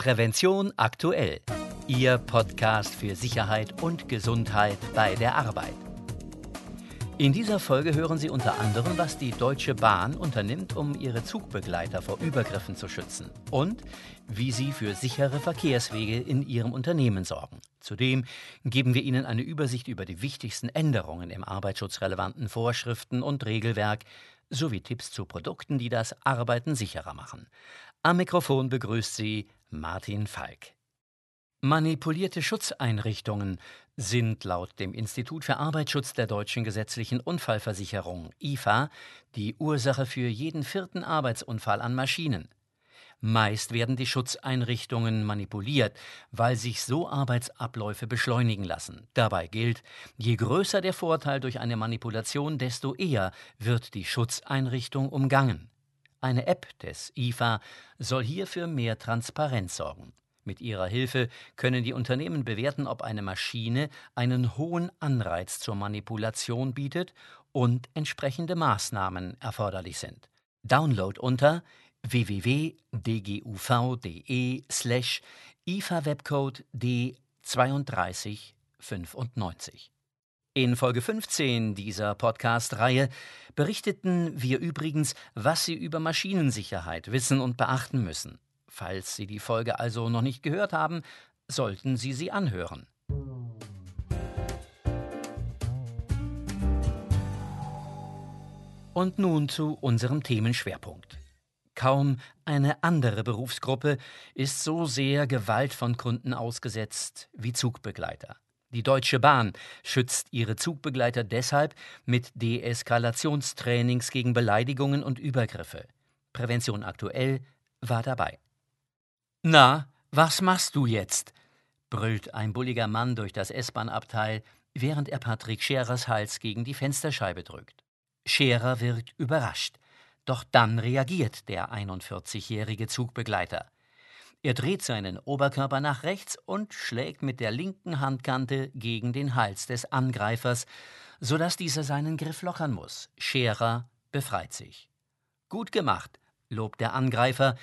Prävention aktuell. Ihr Podcast für Sicherheit und Gesundheit bei der Arbeit. In dieser Folge hören Sie unter anderem, was die Deutsche Bahn unternimmt, um ihre Zugbegleiter vor Übergriffen zu schützen und wie sie für sichere Verkehrswege in ihrem Unternehmen sorgen. Zudem geben wir Ihnen eine Übersicht über die wichtigsten Änderungen im arbeitsschutzrelevanten Vorschriften und Regelwerk sowie Tipps zu Produkten, die das Arbeiten sicherer machen. Am Mikrofon begrüßt Sie Martin Falk. Manipulierte Schutzeinrichtungen sind laut dem Institut für Arbeitsschutz der deutschen gesetzlichen Unfallversicherung IFA die Ursache für jeden vierten Arbeitsunfall an Maschinen. Meist werden die Schutzeinrichtungen manipuliert, weil sich so Arbeitsabläufe beschleunigen lassen. Dabei gilt, je größer der Vorteil durch eine Manipulation, desto eher wird die Schutzeinrichtung umgangen. Eine App des IFA soll hier für mehr Transparenz sorgen. Mit ihrer Hilfe können die Unternehmen bewerten, ob eine Maschine einen hohen Anreiz zur Manipulation bietet und entsprechende Maßnahmen erforderlich sind. Download unter www.dguv.de slash IFA-Webcode D3295. In Folge 15 dieser Podcast-Reihe berichteten wir übrigens, was Sie über Maschinensicherheit wissen und beachten müssen. Falls Sie die Folge also noch nicht gehört haben, sollten Sie sie anhören. Und nun zu unserem Themenschwerpunkt. Kaum eine andere Berufsgruppe ist so sehr Gewalt von Kunden ausgesetzt wie Zugbegleiter. Die Deutsche Bahn schützt ihre Zugbegleiter deshalb mit Deeskalationstrainings gegen Beleidigungen und Übergriffe. Prävention aktuell war dabei. Na, was machst du jetzt? brüllt ein bulliger Mann durch das S-Bahn-Abteil, während er Patrick Scherers Hals gegen die Fensterscheibe drückt. Scherer wirkt überrascht. Doch dann reagiert der 41-jährige Zugbegleiter. Er dreht seinen Oberkörper nach rechts und schlägt mit der linken Handkante gegen den Hals des Angreifers, sodass dieser seinen Griff lockern muss. Scherer befreit sich. Gut gemacht, lobt der Angreifer,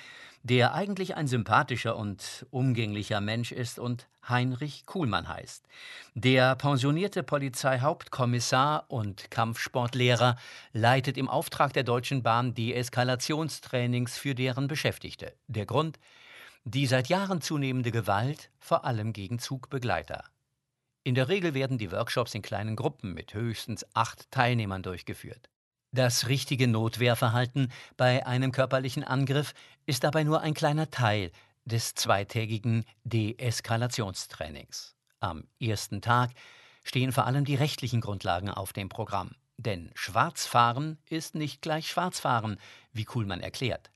der eigentlich ein sympathischer und umgänglicher Mensch ist und Heinrich Kuhlmann heißt. Der pensionierte Polizeihauptkommissar und Kampfsportlehrer leitet im Auftrag der Deutschen Bahn Deeskalationstrainings für deren Beschäftigte. Der Grund? Die seit Jahren zunehmende Gewalt, vor allem gegen Zugbegleiter. In der Regel werden die Workshops in kleinen Gruppen mit höchstens acht Teilnehmern durchgeführt. Das richtige Notwehrverhalten bei einem körperlichen Angriff ist dabei nur ein kleiner Teil des zweitägigen Deeskalationstrainings. Am ersten Tag stehen vor allem die rechtlichen Grundlagen auf dem Programm. Denn Schwarzfahren ist nicht gleich Schwarzfahren, wie Kuhlmann erklärt.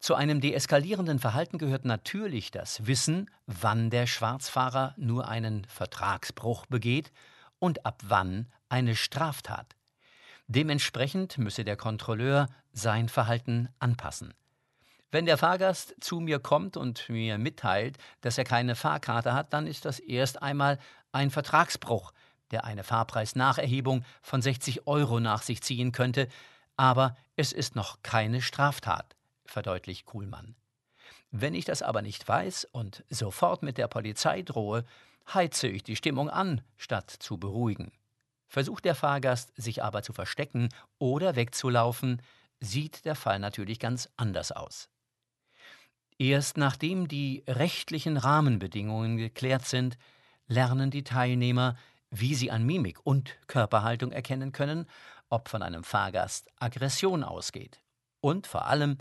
Zu einem deeskalierenden Verhalten gehört natürlich das Wissen, wann der Schwarzfahrer nur einen Vertragsbruch begeht und ab wann eine Straftat. Dementsprechend müsse der Kontrolleur sein Verhalten anpassen. Wenn der Fahrgast zu mir kommt und mir mitteilt, dass er keine Fahrkarte hat, dann ist das erst einmal ein Vertragsbruch, der eine Fahrpreisnacherhebung von 60 Euro nach sich ziehen könnte, aber es ist noch keine Straftat verdeutlicht Kuhlmann. Wenn ich das aber nicht weiß und sofort mit der Polizei drohe, heize ich die Stimmung an, statt zu beruhigen. Versucht der Fahrgast, sich aber zu verstecken oder wegzulaufen, sieht der Fall natürlich ganz anders aus. Erst nachdem die rechtlichen Rahmenbedingungen geklärt sind, lernen die Teilnehmer, wie sie an Mimik und Körperhaltung erkennen können, ob von einem Fahrgast Aggression ausgeht und vor allem,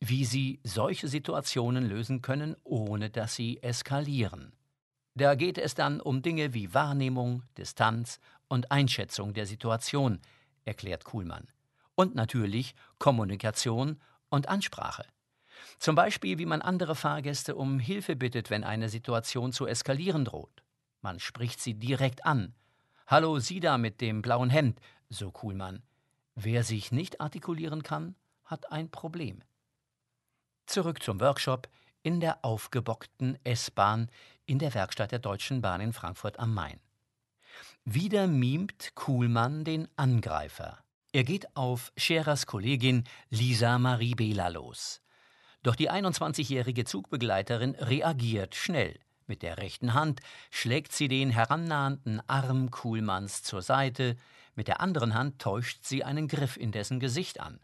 wie sie solche Situationen lösen können, ohne dass sie eskalieren. Da geht es dann um Dinge wie Wahrnehmung, Distanz und Einschätzung der Situation, erklärt Kuhlmann. Und natürlich Kommunikation und Ansprache. Zum Beispiel, wie man andere Fahrgäste um Hilfe bittet, wenn eine Situation zu eskalieren droht. Man spricht sie direkt an. Hallo, Sie da mit dem blauen Hemd, so Kuhlmann. Wer sich nicht artikulieren kann, hat ein Problem. Zurück zum Workshop in der aufgebockten S-Bahn in der Werkstatt der Deutschen Bahn in Frankfurt am Main. Wieder mimt Kuhlmann den Angreifer. Er geht auf Scherers Kollegin Lisa Marie Behler los. Doch die 21-jährige Zugbegleiterin reagiert schnell. Mit der rechten Hand schlägt sie den herannahenden Arm Kuhlmanns zur Seite, mit der anderen Hand täuscht sie einen Griff in dessen Gesicht an.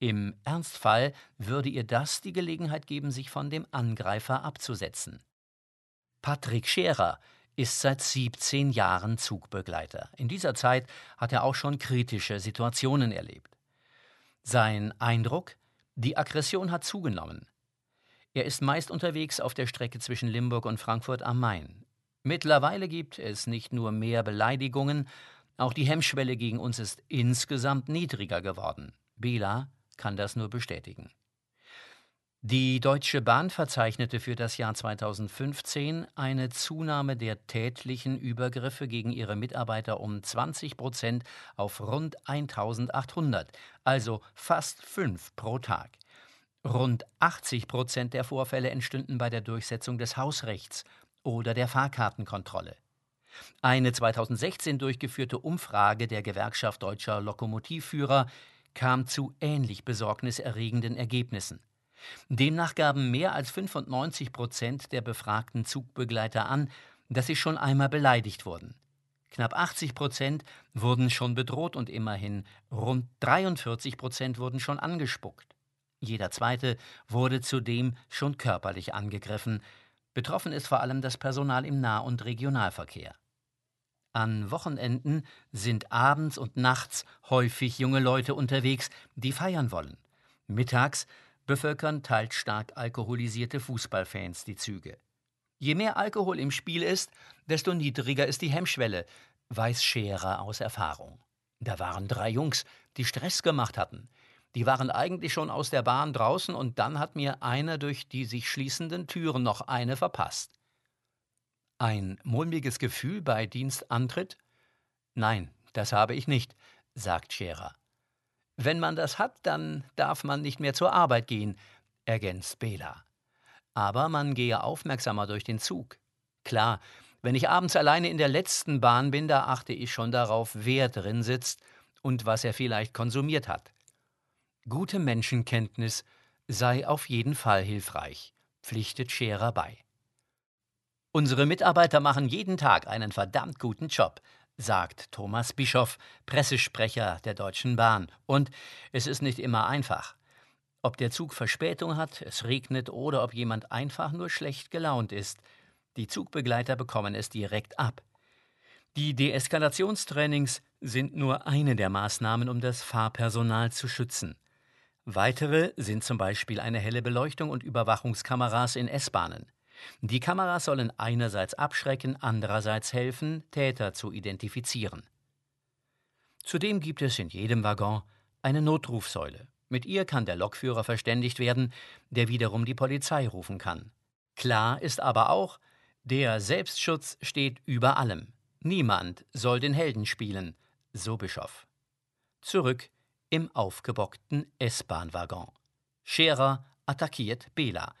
Im Ernstfall würde ihr das die Gelegenheit geben, sich von dem Angreifer abzusetzen. Patrick Scherer ist seit 17 Jahren Zugbegleiter. In dieser Zeit hat er auch schon kritische Situationen erlebt. Sein Eindruck? Die Aggression hat zugenommen. Er ist meist unterwegs auf der Strecke zwischen Limburg und Frankfurt am Main. Mittlerweile gibt es nicht nur mehr Beleidigungen, auch die Hemmschwelle gegen uns ist insgesamt niedriger geworden. Bela kann das nur bestätigen. Die Deutsche Bahn verzeichnete für das Jahr 2015 eine Zunahme der tätlichen Übergriffe gegen ihre Mitarbeiter um 20 Prozent auf rund 1800, also fast fünf pro Tag. Rund 80 Prozent der Vorfälle entstünden bei der Durchsetzung des Hausrechts oder der Fahrkartenkontrolle. Eine 2016 durchgeführte Umfrage der Gewerkschaft deutscher Lokomotivführer kam zu ähnlich besorgniserregenden Ergebnissen. Demnach gaben mehr als 95 Prozent der befragten Zugbegleiter an, dass sie schon einmal beleidigt wurden. Knapp 80 Prozent wurden schon bedroht und immerhin rund 43 Prozent wurden schon angespuckt. Jeder zweite wurde zudem schon körperlich angegriffen. Betroffen ist vor allem das Personal im Nah- und Regionalverkehr. An Wochenenden sind abends und nachts häufig junge Leute unterwegs, die feiern wollen. Mittags bevölkern teils stark alkoholisierte Fußballfans die Züge. Je mehr Alkohol im Spiel ist, desto niedriger ist die Hemmschwelle, weiß Scherer aus Erfahrung. Da waren drei Jungs, die Stress gemacht hatten. Die waren eigentlich schon aus der Bahn draußen und dann hat mir einer durch die sich schließenden Türen noch eine verpasst. Ein mulmiges Gefühl bei Dienstantritt? Nein, das habe ich nicht, sagt Scherer. Wenn man das hat, dann darf man nicht mehr zur Arbeit gehen, ergänzt Bela. Aber man gehe aufmerksamer durch den Zug. Klar, wenn ich abends alleine in der letzten Bahn bin, da achte ich schon darauf, wer drin sitzt und was er vielleicht konsumiert hat. Gute Menschenkenntnis sei auf jeden Fall hilfreich, pflichtet Scherer bei. Unsere Mitarbeiter machen jeden Tag einen verdammt guten Job, sagt Thomas Bischoff, Pressesprecher der Deutschen Bahn. Und es ist nicht immer einfach. Ob der Zug Verspätung hat, es regnet oder ob jemand einfach nur schlecht gelaunt ist. Die Zugbegleiter bekommen es direkt ab. Die Deeskalationstrainings sind nur eine der Maßnahmen, um das Fahrpersonal zu schützen. Weitere sind zum Beispiel eine helle Beleuchtung und Überwachungskameras in S-Bahnen. Die Kameras sollen einerseits abschrecken, andererseits helfen, Täter zu identifizieren. Zudem gibt es in jedem Waggon eine Notrufsäule. Mit ihr kann der Lokführer verständigt werden, der wiederum die Polizei rufen kann. Klar ist aber auch, der Selbstschutz steht über allem. Niemand soll den Helden spielen, so Bischof. Zurück im aufgebockten S-Bahn-Waggon. Scherer attackiert Bela.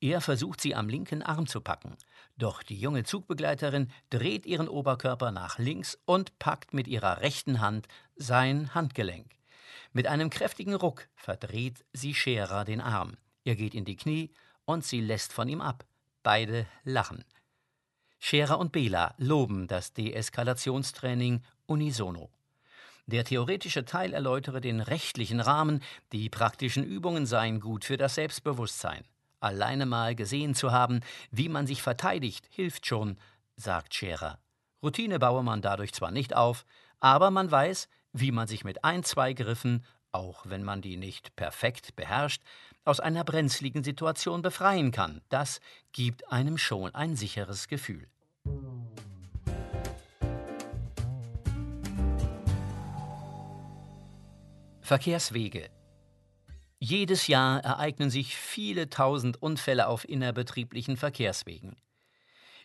Er versucht sie am linken Arm zu packen. Doch die junge Zugbegleiterin dreht ihren Oberkörper nach links und packt mit ihrer rechten Hand sein Handgelenk. Mit einem kräftigen Ruck verdreht sie Scherer den Arm. Er geht in die Knie und sie lässt von ihm ab. Beide lachen. Scherer und Bela loben das Deeskalationstraining unisono. Der theoretische Teil erläutere den rechtlichen Rahmen, die praktischen Übungen seien gut für das Selbstbewusstsein. Alleine mal gesehen zu haben, wie man sich verteidigt, hilft schon, sagt Scherer. Routine baue man dadurch zwar nicht auf, aber man weiß, wie man sich mit ein, zwei Griffen, auch wenn man die nicht perfekt beherrscht, aus einer brenzligen Situation befreien kann. Das gibt einem schon ein sicheres Gefühl. Verkehrswege. Jedes Jahr ereignen sich viele tausend Unfälle auf innerbetrieblichen Verkehrswegen.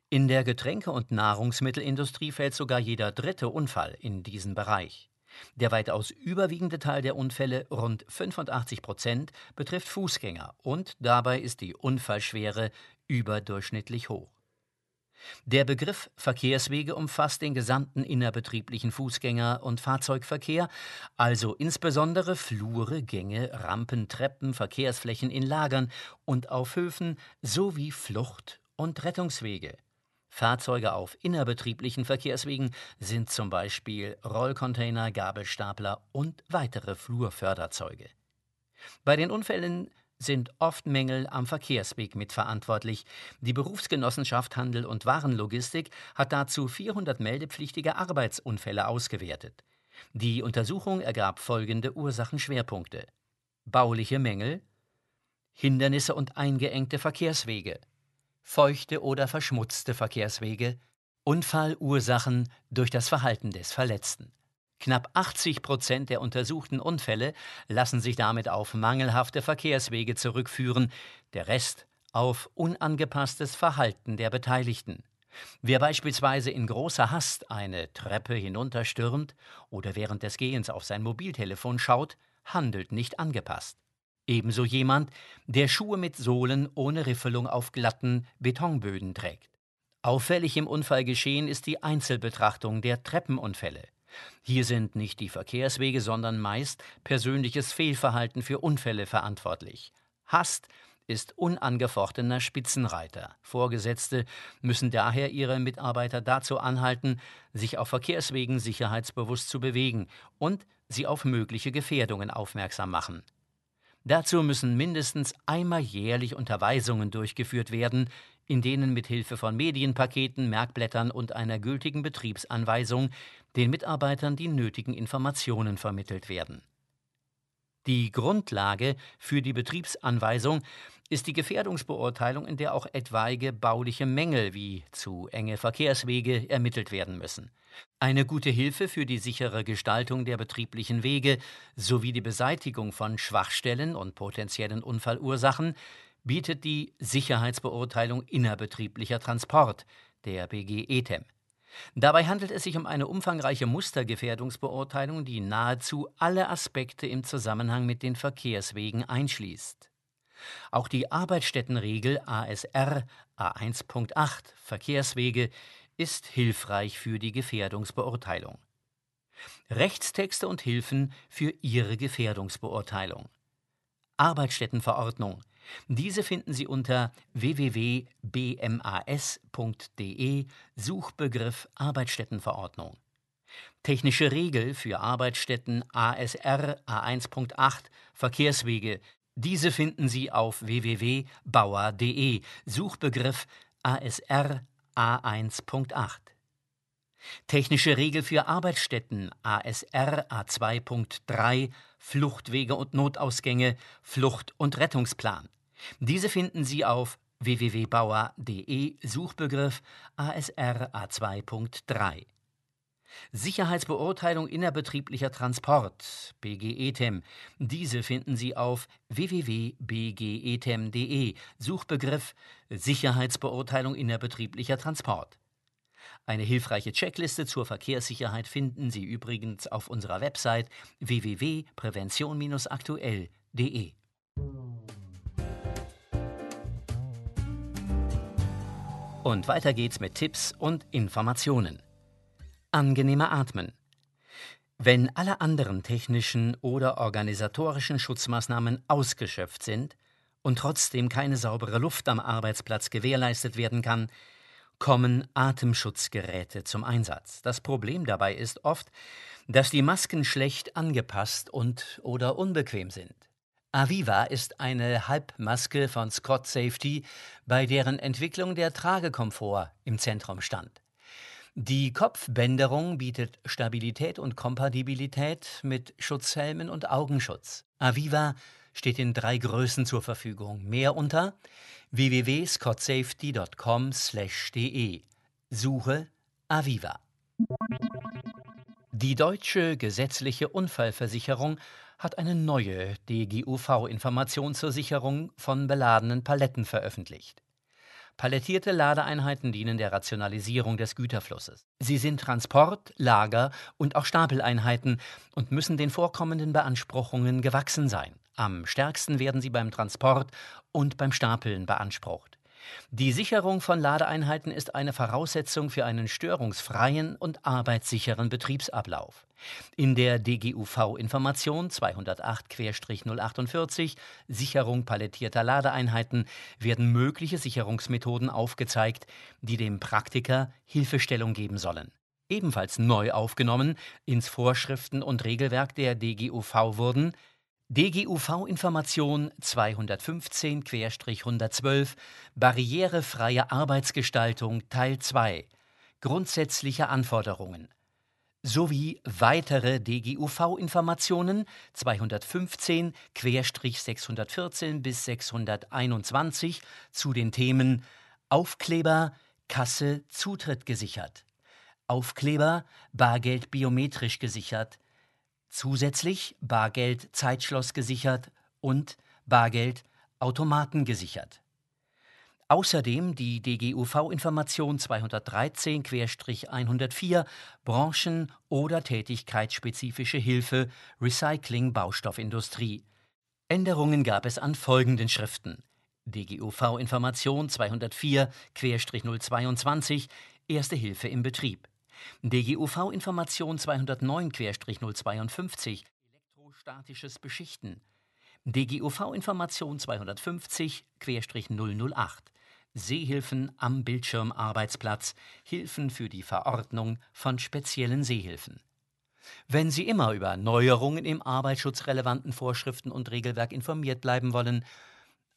In der Getränke- und Nahrungsmittelindustrie fällt sogar jeder dritte Unfall in diesen Bereich. Der weitaus überwiegende Teil der Unfälle, rund 85 Prozent, betrifft Fußgänger und dabei ist die Unfallschwere überdurchschnittlich hoch. Der Begriff Verkehrswege umfasst den gesamten innerbetrieblichen Fußgänger- und Fahrzeugverkehr, also insbesondere Flure, Gänge, Rampen, Treppen, Verkehrsflächen in Lagern und auf Höfen sowie Flucht- und Rettungswege. Fahrzeuge auf innerbetrieblichen Verkehrswegen sind zum Beispiel Rollcontainer, Gabelstapler und weitere Flurförderzeuge. Bei den Unfällen sind oft Mängel am Verkehrsweg mitverantwortlich. Die Berufsgenossenschaft Handel und Warenlogistik hat dazu 400 meldepflichtige Arbeitsunfälle ausgewertet. Die Untersuchung ergab folgende Ursachenschwerpunkte: bauliche Mängel, Hindernisse und eingeengte Verkehrswege, feuchte oder verschmutzte Verkehrswege, Unfallursachen durch das Verhalten des Verletzten. Knapp 80 Prozent der untersuchten Unfälle lassen sich damit auf mangelhafte Verkehrswege zurückführen, der Rest auf unangepasstes Verhalten der Beteiligten. Wer beispielsweise in großer Hast eine Treppe hinunterstürmt oder während des Gehens auf sein Mobiltelefon schaut, handelt nicht angepasst. Ebenso jemand, der Schuhe mit Sohlen ohne Riffelung auf glatten Betonböden trägt. Auffällig im Unfallgeschehen ist die Einzelbetrachtung der Treppenunfälle. Hier sind nicht die Verkehrswege, sondern meist persönliches Fehlverhalten für Unfälle verantwortlich. Hast ist unangefochtener Spitzenreiter. Vorgesetzte müssen daher ihre Mitarbeiter dazu anhalten, sich auf Verkehrswegen sicherheitsbewusst zu bewegen und sie auf mögliche Gefährdungen aufmerksam machen. Dazu müssen mindestens einmal jährlich Unterweisungen durchgeführt werden, in denen mit Hilfe von Medienpaketen, Merkblättern und einer gültigen Betriebsanweisung den Mitarbeitern die nötigen Informationen vermittelt werden. Die Grundlage für die Betriebsanweisung ist die Gefährdungsbeurteilung, in der auch etwaige bauliche Mängel wie zu enge Verkehrswege ermittelt werden müssen. Eine gute Hilfe für die sichere Gestaltung der betrieblichen Wege sowie die Beseitigung von Schwachstellen und potenziellen Unfallursachen bietet die Sicherheitsbeurteilung innerbetrieblicher Transport, der BG-ETEM. Dabei handelt es sich um eine umfangreiche Mustergefährdungsbeurteilung, die nahezu alle Aspekte im Zusammenhang mit den Verkehrswegen einschließt. Auch die Arbeitsstättenregel ASR A1.8 Verkehrswege ist hilfreich für die Gefährdungsbeurteilung. Rechtstexte und Hilfen für Ihre Gefährdungsbeurteilung. Arbeitsstättenverordnung diese finden Sie unter www.bmas.de Suchbegriff Arbeitsstättenverordnung. Technische Regel für Arbeitsstätten ASR A1.8 Verkehrswege. Diese finden Sie auf www.bauer.de Suchbegriff ASR A1.8. Technische Regel für Arbeitsstätten ASR A2.3 Fluchtwege und Notausgänge Flucht- und Rettungsplan. Diese finden Sie auf www.bauer.de Suchbegriff ASR A2.3. Sicherheitsbeurteilung innerbetrieblicher Transport BGETEM. Diese finden Sie auf www.bgetem.de Suchbegriff Sicherheitsbeurteilung innerbetrieblicher Transport. Eine hilfreiche Checkliste zur Verkehrssicherheit finden Sie übrigens auf unserer Website www.prävention-aktuell.de. Und weiter geht's mit Tipps und Informationen. Angenehmer Atmen. Wenn alle anderen technischen oder organisatorischen Schutzmaßnahmen ausgeschöpft sind und trotzdem keine saubere Luft am Arbeitsplatz gewährleistet werden kann, kommen Atemschutzgeräte zum Einsatz. Das Problem dabei ist oft, dass die Masken schlecht angepasst und oder unbequem sind. Aviva ist eine Halbmaske von Scott Safety, bei deren Entwicklung der Tragekomfort im Zentrum stand. Die Kopfbänderung bietet Stabilität und Kompatibilität mit Schutzhelmen und Augenschutz. Aviva steht in drei Größen zur Verfügung. Mehr unter www.scotsafety.com/de. Suche Aviva. Die deutsche gesetzliche Unfallversicherung hat eine neue DGUV-Information zur Sicherung von beladenen Paletten veröffentlicht. Palettierte Ladeeinheiten dienen der Rationalisierung des Güterflusses. Sie sind Transport-, Lager- und auch Stapeleinheiten und müssen den vorkommenden Beanspruchungen gewachsen sein. Am stärksten werden sie beim Transport und beim Stapeln beansprucht. Die Sicherung von Ladeeinheiten ist eine Voraussetzung für einen störungsfreien und arbeitssicheren Betriebsablauf. In der DGUV-Information 208-048 Sicherung palettierter Ladeeinheiten werden mögliche Sicherungsmethoden aufgezeigt, die dem Praktiker Hilfestellung geben sollen. Ebenfalls neu aufgenommen ins Vorschriften und Regelwerk der DGUV wurden DGUV-Information 215-112 Barrierefreie Arbeitsgestaltung Teil 2 Grundsätzliche Anforderungen sowie weitere DGUV-Informationen 215-614 bis 621 zu den Themen Aufkleber, Kasse, Zutritt gesichert, Aufkleber, Bargeld biometrisch gesichert, Zusätzlich Bargeld Zeitschloss gesichert und Bargeld Automaten gesichert. Außerdem die DGUV-Information 213-104 Branchen- oder tätigkeitsspezifische Hilfe Recycling Baustoffindustrie. Änderungen gab es an folgenden Schriften: DGUV-Information 204-022 Erste Hilfe im Betrieb DGUV-Information 209-052 Elektrostatisches Beschichten. DGUV-Information 250-008 Seehilfen am Bildschirmarbeitsplatz. Hilfen für die Verordnung von speziellen Seehilfen. Wenn Sie immer über Neuerungen im arbeitsschutzrelevanten Vorschriften und Regelwerk informiert bleiben wollen,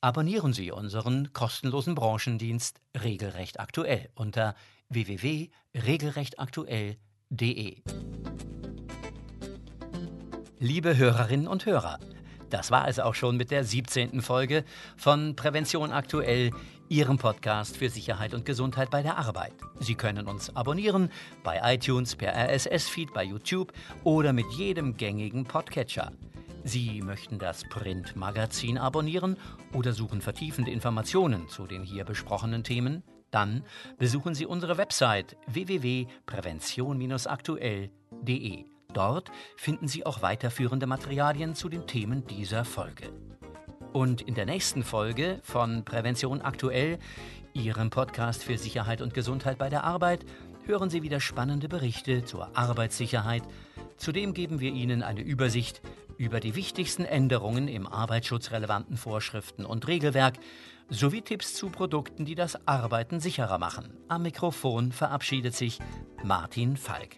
abonnieren Sie unseren kostenlosen Branchendienst Regelrecht aktuell unter www.regelrechtaktuell.de. Liebe Hörerinnen und Hörer, das war es auch schon mit der 17. Folge von Prävention aktuell, Ihrem Podcast für Sicherheit und Gesundheit bei der Arbeit. Sie können uns abonnieren bei iTunes, per RSS-Feed, bei YouTube oder mit jedem gängigen Podcatcher. Sie möchten das Printmagazin abonnieren oder suchen vertiefende Informationen zu den hier besprochenen Themen? Dann besuchen Sie unsere Website www.prävention-aktuell.de. Dort finden Sie auch weiterführende Materialien zu den Themen dieser Folge. Und in der nächsten Folge von Prävention aktuell, Ihrem Podcast für Sicherheit und Gesundheit bei der Arbeit, hören Sie wieder spannende Berichte zur Arbeitssicherheit. Zudem geben wir Ihnen eine Übersicht über die wichtigsten Änderungen im arbeitsschutzrelevanten Vorschriften und Regelwerk sowie Tipps zu Produkten, die das Arbeiten sicherer machen. Am Mikrofon verabschiedet sich Martin Falk.